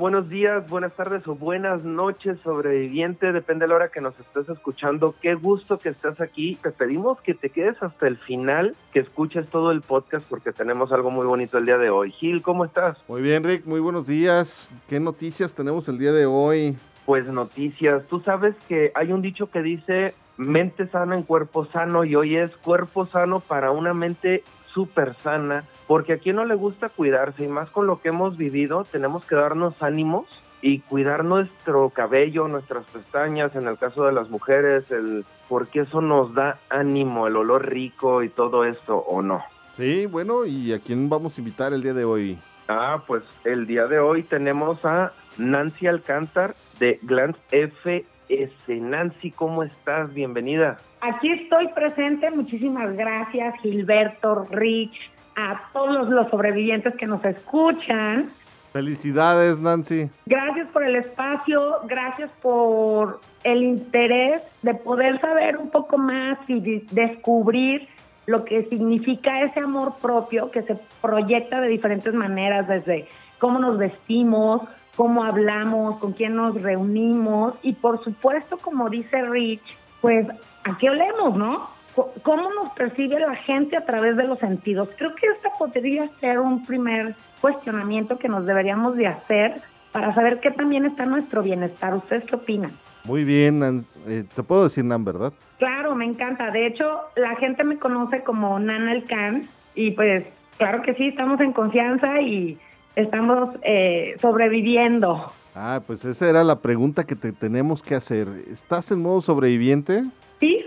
Buenos días, buenas tardes o buenas noches, sobreviviente, depende de la hora que nos estés escuchando. Qué gusto que estás aquí. Te pedimos que te quedes hasta el final, que escuches todo el podcast porque tenemos algo muy bonito el día de hoy. Gil, ¿cómo estás? Muy bien, Rick, muy buenos días. ¿Qué noticias tenemos el día de hoy? Pues noticias. Tú sabes que hay un dicho que dice mente sana en cuerpo sano y hoy es cuerpo sano para una mente súper sana, porque a quien no le gusta cuidarse y más con lo que hemos vivido, tenemos que darnos ánimos y cuidar nuestro cabello, nuestras pestañas, en el caso de las mujeres, el porque eso nos da ánimo, el olor rico y todo esto, ¿o no? Sí, bueno, ¿y a quién vamos a invitar el día de hoy? Ah, pues el día de hoy tenemos a Nancy Alcántar de Glance FS. Nancy, ¿cómo estás? Bienvenida. Aquí estoy presente, muchísimas gracias Gilberto, Rich, a todos los sobrevivientes que nos escuchan. Felicidades, Nancy. Gracias por el espacio, gracias por el interés de poder saber un poco más y de descubrir lo que significa ese amor propio que se proyecta de diferentes maneras, desde cómo nos vestimos, cómo hablamos, con quién nos reunimos y por supuesto, como dice Rich, pues a qué olemos, ¿no? ¿Cómo nos percibe la gente a través de los sentidos? Creo que este podría ser un primer cuestionamiento que nos deberíamos de hacer para saber qué también está nuestro bienestar. ¿Ustedes qué opinan? Muy bien, eh, te puedo decir Nan, ¿verdad? Claro, me encanta. De hecho, la gente me conoce como Nana el Can y pues claro que sí, estamos en confianza y estamos eh, sobreviviendo. Ah, pues esa era la pregunta que te tenemos que hacer. ¿Estás en modo sobreviviente? Sí,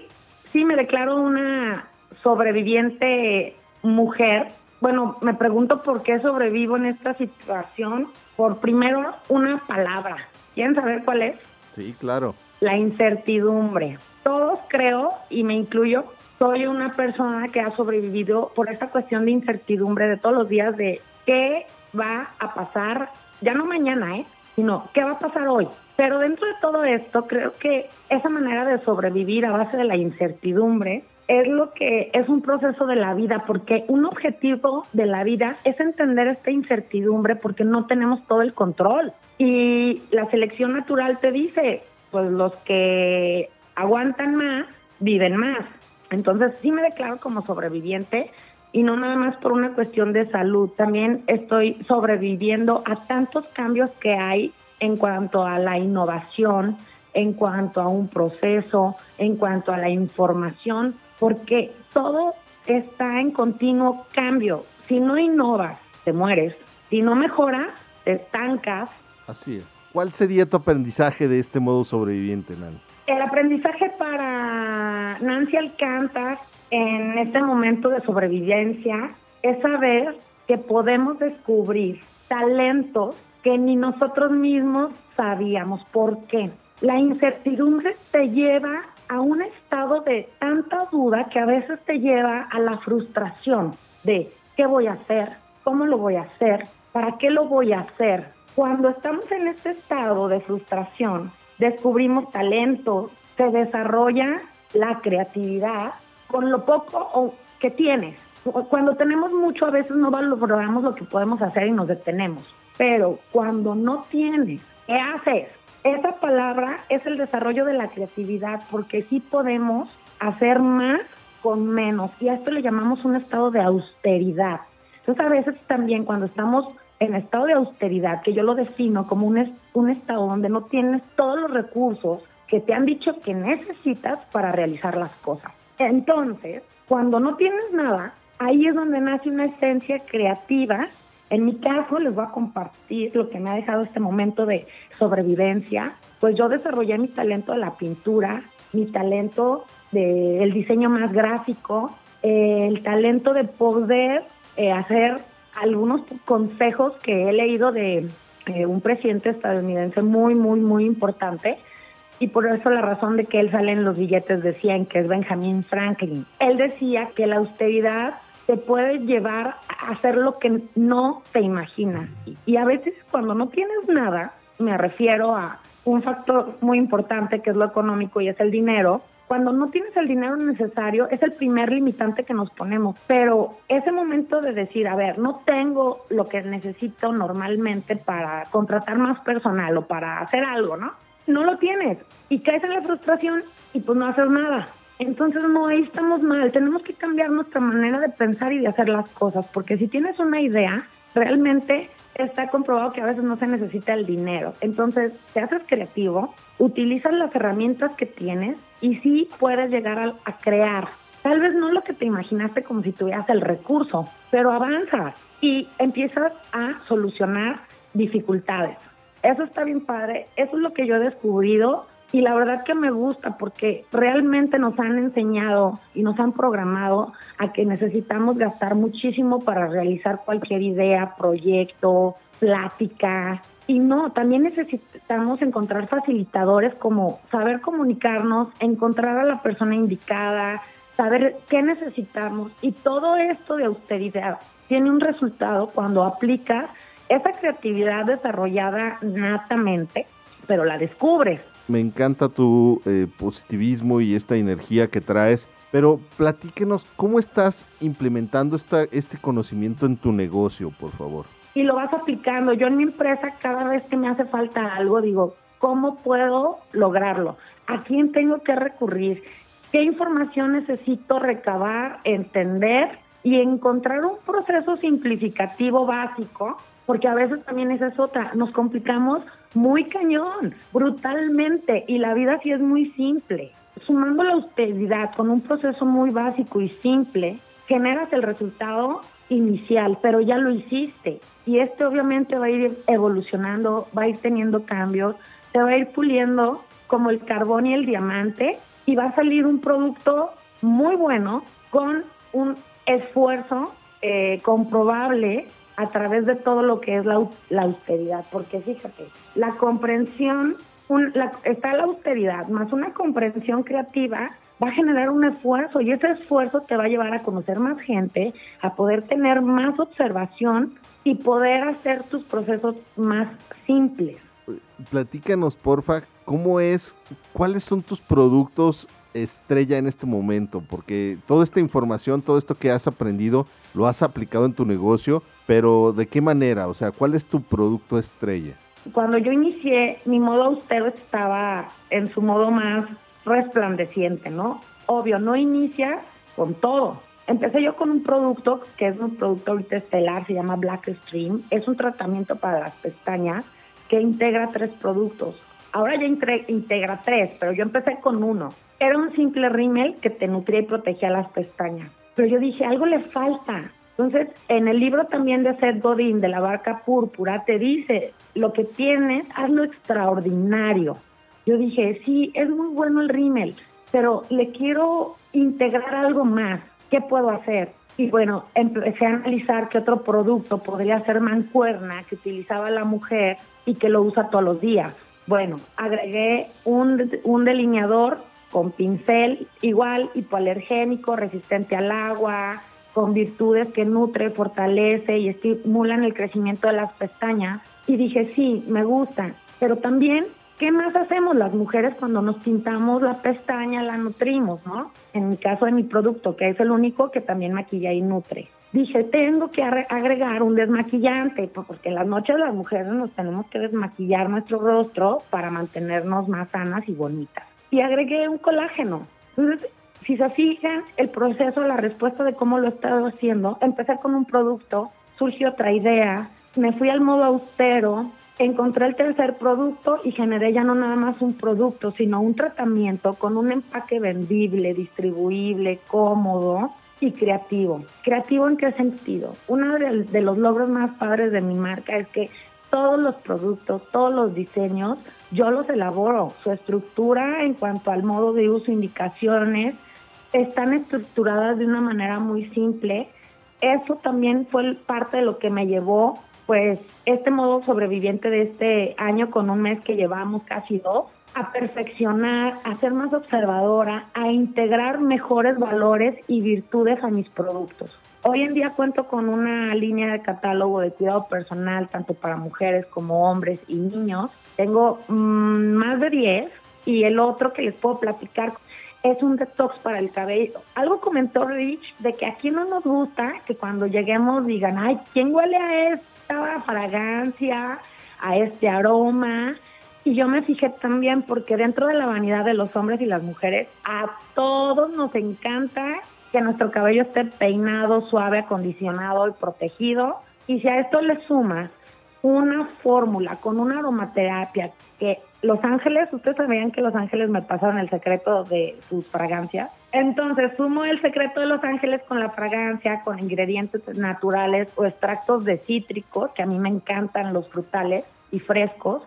sí, me declaro una sobreviviente mujer. Bueno, me pregunto por qué sobrevivo en esta situación. Por primero, una palabra. ¿Quieren saber cuál es? Sí, claro. La incertidumbre. Todos creo, y me incluyo, soy una persona que ha sobrevivido por esta cuestión de incertidumbre de todos los días de qué va a pasar, ya no mañana, ¿eh? Sino qué va a pasar hoy. Pero dentro de todo esto, creo que esa manera de sobrevivir a base de la incertidumbre es lo que es un proceso de la vida, porque un objetivo de la vida es entender esta incertidumbre porque no tenemos todo el control. Y la selección natural te dice, pues los que aguantan más, viven más. Entonces sí me declaro como sobreviviente y no nada más por una cuestión de salud, también estoy sobreviviendo a tantos cambios que hay en cuanto a la innovación, en cuanto a un proceso, en cuanto a la información, porque todo está en continuo cambio. Si no innovas, te mueres. Si no mejoras, te estancas. Así es. ¿Cuál sería tu aprendizaje de este modo sobreviviente, Nan? El aprendizaje para Nancy Alcántar en este momento de sobrevivencia es saber que podemos descubrir talentos que ni nosotros mismos sabíamos. ¿Por qué? La incertidumbre te lleva a un estado de tanta duda que a veces te lleva a la frustración de qué voy a hacer, cómo lo voy a hacer, para qué lo voy a hacer. Cuando estamos en este estado de frustración, descubrimos talentos, se desarrolla la creatividad con lo poco que tienes. Cuando tenemos mucho, a veces no valoramos lo que podemos hacer y nos detenemos. Pero cuando no tienes, ¿qué haces? Esa palabra es el desarrollo de la creatividad, porque sí podemos hacer más con menos. Y a esto le llamamos un estado de austeridad. Entonces, a veces también cuando estamos en estado de austeridad, que yo lo defino como un, un estado donde no tienes todos los recursos que te han dicho que necesitas para realizar las cosas. Entonces, cuando no tienes nada, ahí es donde nace una esencia creativa. En mi caso, les voy a compartir lo que me ha dejado este momento de sobrevivencia. Pues yo desarrollé mi talento de la pintura, mi talento del diseño más gráfico, el talento de poder eh, hacer algunos consejos que he leído de un presidente estadounidense muy, muy, muy importante y por eso la razón de que él sale en los billetes de 100, que es Benjamin Franklin. Él decía que la austeridad te puede llevar a hacer lo que no te imaginas. Y a veces cuando no tienes nada, me refiero a un factor muy importante que es lo económico y es el dinero, cuando no tienes el dinero necesario es el primer limitante que nos ponemos, pero ese momento de decir, a ver, no tengo lo que necesito normalmente para contratar más personal o para hacer algo, ¿no? No lo tienes y caes en la frustración y pues no haces nada. Entonces no, ahí estamos mal, tenemos que cambiar nuestra manera de pensar y de hacer las cosas, porque si tienes una idea, realmente está comprobado que a veces no se necesita el dinero. Entonces, te haces creativo, utilizas las herramientas que tienes y sí puedes llegar a, crear. Tal vez no lo que te imaginaste como si tuvieras el recurso, pero avanzas y empiezas a solucionar dificultades. Eso está bien padre, eso es lo que yo he descubrido y la verdad que me gusta porque realmente nos han enseñado y nos han programado a que necesitamos gastar muchísimo para realizar cualquier idea, proyecto, plática. Y no, también necesitamos encontrar facilitadores como saber comunicarnos, encontrar a la persona indicada, saber qué necesitamos. Y todo esto de austeridad tiene un resultado cuando aplicas esa creatividad desarrollada natamente, pero la descubres me encanta tu eh, positivismo y esta energía que traes, pero platíquenos cómo estás implementando esta, este conocimiento en tu negocio, por favor. Y lo vas aplicando. Yo en mi empresa, cada vez que me hace falta algo, digo, ¿cómo puedo lograrlo? ¿A quién tengo que recurrir? ¿Qué información necesito recabar, entender y encontrar un proceso simplificativo básico? Porque a veces también esa es otra, nos complicamos muy cañón, brutalmente, y la vida sí es muy simple. Sumando la austeridad con un proceso muy básico y simple, generas el resultado inicial, pero ya lo hiciste. Y este obviamente va a ir evolucionando, va a ir teniendo cambios, se va a ir puliendo como el carbón y el diamante y va a salir un producto muy bueno con un esfuerzo eh, comprobable a través de todo lo que es la, austeridad, porque fíjate, la comprensión, está la austeridad, más una comprensión creativa va a generar un esfuerzo y ese esfuerzo te va a llevar a conocer más gente, a poder tener más observación y poder hacer tus procesos más simples. Platícanos, porfa, ¿cómo es, cuáles son tus productos estrella en este momento? Porque toda esta información, todo esto que has aprendido, lo has aplicado en tu negocio, pero ¿de qué manera? O sea, ¿cuál es tu producto estrella? Cuando yo inicié, mi modo austero estaba en su modo más resplandeciente, ¿no? Obvio, no inicia con todo. Empecé yo con un producto que es un producto ahorita estelar, se llama Black Stream. Es un tratamiento para las pestañas que integra tres productos. Ahora ya integra tres, pero yo empecé con uno. Era un simple rímel que te nutría y protegía las pestañas. Pero yo dije, algo le falta. Entonces, en el libro también de Seth Godin, de la barca púrpura, te dice, lo que tienes, hazlo extraordinario. Yo dije, sí, es muy bueno el rímel, pero le quiero integrar algo más. ¿Qué puedo hacer? Y bueno, empecé a analizar qué otro producto podría ser mancuerna que utilizaba la mujer y que lo usa todos los días. Bueno, agregué un, un delineador con pincel igual, hipoalergénico, resistente al agua, con virtudes que nutre, fortalece y estimulan el crecimiento de las pestañas. Y dije, sí, me gusta. Pero también, ¿qué más hacemos las mujeres cuando nos pintamos la pestaña, la nutrimos, no? En mi caso de mi producto, que es el único que también maquilla y nutre. Dije, tengo que agregar un desmaquillante, porque en las noches las mujeres nos tenemos que desmaquillar nuestro rostro para mantenernos más sanas y bonitas. Y agregué un colágeno. Entonces, si se fijan, el proceso, la respuesta de cómo lo he estado haciendo, empecé con un producto, surgió otra idea, me fui al modo austero, encontré el tercer producto y generé ya no nada más un producto, sino un tratamiento con un empaque vendible, distribuible, cómodo y creativo. ¿Creativo en qué sentido? Uno de, los logros más padres de mi marca es que todos los productos, todos los diseños, yo los elaboro. Su estructura en cuanto al modo de uso, indicaciones, están estructuradas de una manera muy simple. Eso también fue parte de lo que me llevó, pues, este modo sobreviviente de este año con un mes que llevamos casi dos, a perfeccionar, a ser más observadora, a integrar mejores valores y virtudes a mis productos. Hoy en día cuento con una línea de catálogo de cuidado personal, tanto para mujeres como hombres y niños. Tengo mm, más de 10 y el otro que les puedo platicar es un detox para el cabello. Algo comentó Rich de que aquí no nos gusta que cuando lleguemos digan, ay, ¿quién huele a esta fragancia, a este aroma? Y yo me fijé también porque dentro de la vanidad de los hombres y las mujeres, a todos nos encanta que nuestro cabello esté peinado, suave, acondicionado y protegido. Y si a esto le sumas una fórmula con una aromaterapia que Los Ángeles, ustedes sabían que Los Ángeles me pasaron el secreto de sus fragancias. Entonces sumo el secreto de Los Ángeles con la fragancia, con ingredientes naturales o extractos de cítricos, que a mí me encantan los frutales y frescos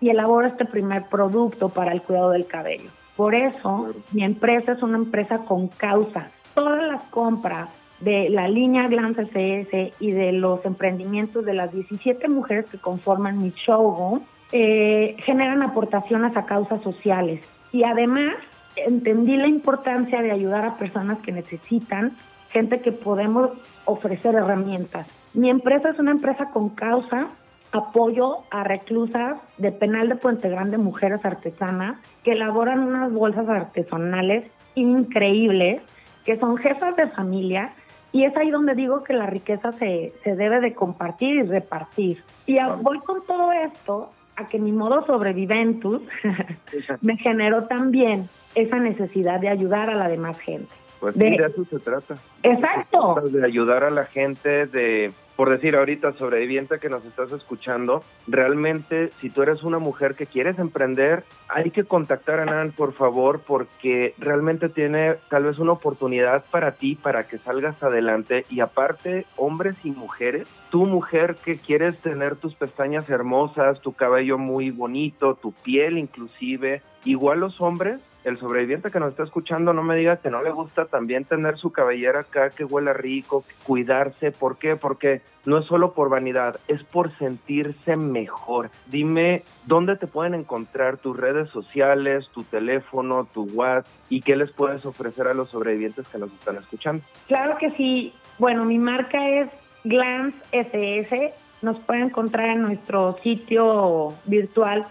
y elaboro este primer producto para el cuidado del cabello. Por eso, mi empresa es una empresa con causa. Todas las compras de la línea Glance SS y de los emprendimientos de las 17 mujeres que conforman mi showroom eh, generan aportaciones a causas sociales. Y además, entendí la importancia de ayudar a personas que necesitan, gente que podemos ofrecer herramientas. Mi empresa es una empresa con causa apoyo a reclusas de penal de Puente Grande, mujeres artesanas, que elaboran unas bolsas artesanales increíbles, que son jefas de familia, y es ahí donde digo que la riqueza se, se debe de compartir y repartir. Y voy con todo esto a que mi modo sobreviventus me generó también esa necesidad de ayudar a la demás gente. Pues de, de eso se trata. Exacto. De ayudar a la gente, de por decir ahorita sobreviviente que nos estás escuchando, realmente si tú eres una mujer que quieres emprender, hay que contactar a Nan, por favor, porque realmente tiene tal vez una oportunidad para ti, para que salgas adelante. Y aparte, hombres y mujeres, tú mujer que quieres tener tus pestañas hermosas, tu cabello muy bonito, tu piel inclusive, igual los hombres el sobreviviente que nos está escuchando no me diga que no le gusta también tener su cabellera acá, que huela rico, cuidarse. ¿Por qué? Porque no es solo por vanidad, es por sentirse mejor. Dime dónde te pueden encontrar tus redes sociales, tu teléfono, tu WhatsApp y qué les puedes ofrecer a los sobrevivientes que nos están escuchando. Claro que sí. Bueno, mi marca es Glance SS nos pueden encontrar en nuestro sitio virtual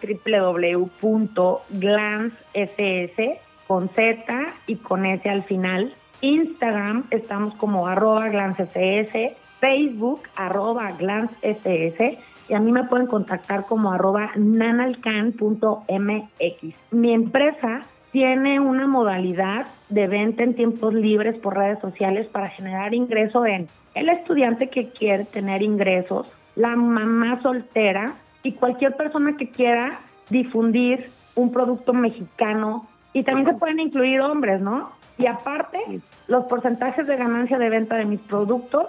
www.glancess con Z y con S al final. Instagram estamos como arroba glancess, Facebook arroba glancess y a mí me pueden contactar como arroba nanalcan.mx. Mi empresa tiene una modalidad de venta en tiempos libres por redes sociales para generar ingreso en el estudiante que quiere tener ingresos la mamá soltera y cualquier persona que quiera difundir un producto mexicano. Y también se pueden incluir hombres, ¿no? Y aparte, los porcentajes de ganancia de venta de mis productos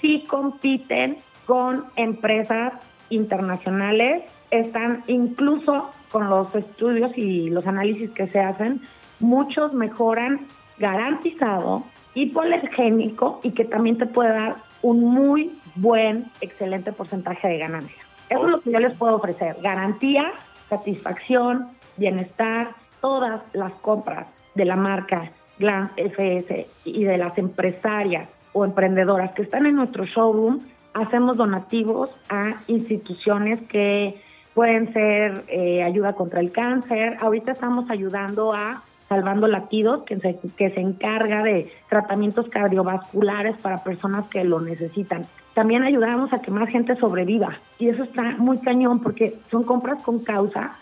sí compiten con empresas internacionales, están incluso con los estudios y los análisis que se hacen, muchos mejoran garantizado, hipoalergénico y que también te puede dar un muy buen, excelente porcentaje de ganancia. Eso es lo que yo les puedo ofrecer. Garantía, satisfacción, bienestar, todas las compras de la marca Glance FS y de las empresarias o emprendedoras que están en nuestro showroom, hacemos donativos a instituciones que pueden ser eh, ayuda contra el cáncer. Ahorita estamos ayudando a Salvando Latidos, que se, que se encarga de tratamientos cardiovasculares para personas que lo necesitan. También ayudamos a que más gente sobreviva y eso está muy cañón porque son compras con causa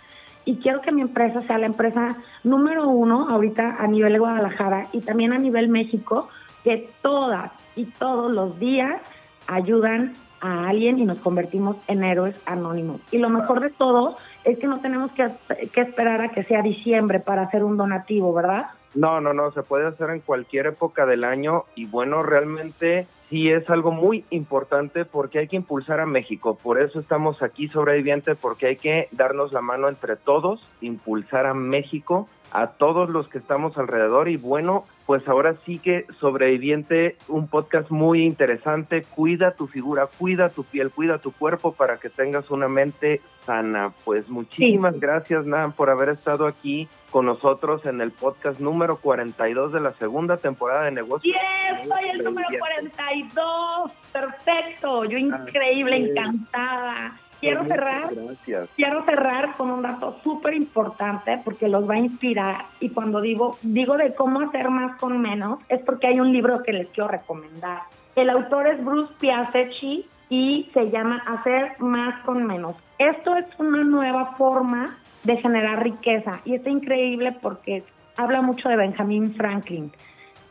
y quiero que mi empresa sea la empresa número uno ahorita a nivel de Guadalajara y también a nivel México, que todas y todos los días ayudan a alguien y nos convertimos en héroes anónimos. Y lo mejor de todo es que no tenemos que, que, esperar a que sea diciembre para hacer un donativo, ¿verdad? No, no, no, se puede hacer en cualquier época del año y bueno, realmente sí es algo muy importante porque hay que impulsar a México. Por eso estamos aquí sobreviviente, porque hay que darnos la mano entre todos, impulsar a México a todos los que estamos alrededor y bueno, pues ahora sí que sobreviviente, un podcast muy interesante, cuida tu figura, cuida tu piel, cuida tu cuerpo para que tengas una mente sana. Pues muchísimas gracias, Nan, por haber estado aquí con nosotros en el podcast número 42 de la segunda temporada de Negocios. ¡Yes! Soy el número 42. Perfecto. Yo increíble, encantada. Quiero cerrar, quiero cerrar con un dato súper importante porque los va a inspirar y cuando digo, digo de cómo hacer más con menos es porque hay un libro que les quiero recomendar. El autor es Bruce Piasecki y se llama Hacer más con menos. Esto es una nueva forma de generar riqueza y está increíble porque habla mucho de Benjamin Franklin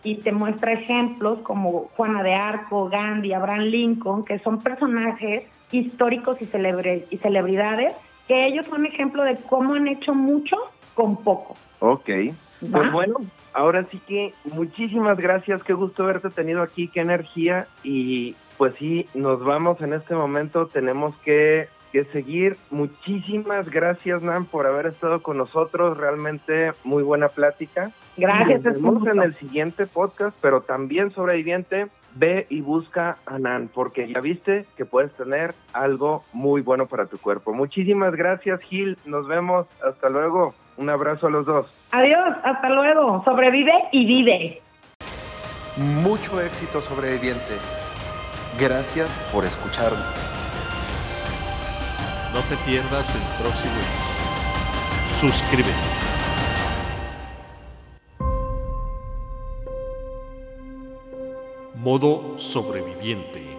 y te muestra ejemplos como Juana de Arco, Gandhi, Abraham Lincoln, que son personajes históricos y, y celebridades, que ellos son ejemplo de cómo han hecho mucho con poco. Ok. Pues bueno, ahora sí que muchísimas gracias, qué gusto haberte tenido aquí, qué energía y pues sí, nos vamos en este momento, tenemos que, que seguir. Muchísimas gracias, Nan, por haber estado con nosotros, realmente muy buena plática. Gracias. Nos vemos en el siguiente podcast, pero también sobreviviente ve y busca a Nan, porque ya viste que puedes tener algo muy bueno para tu cuerpo. Muchísimas gracias, Gil. Nos vemos. Hasta luego. Un abrazo a los dos. Adiós. Hasta luego. Sobrevive y vive. Mucho éxito, sobreviviente. Gracias por escucharnos. No te pierdas el próximo episodio. Suscríbete. Modo sobreviviente.